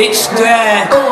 It's there.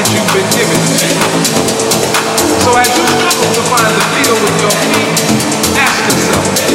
So as you struggle to find the field with your feet, ask yourself,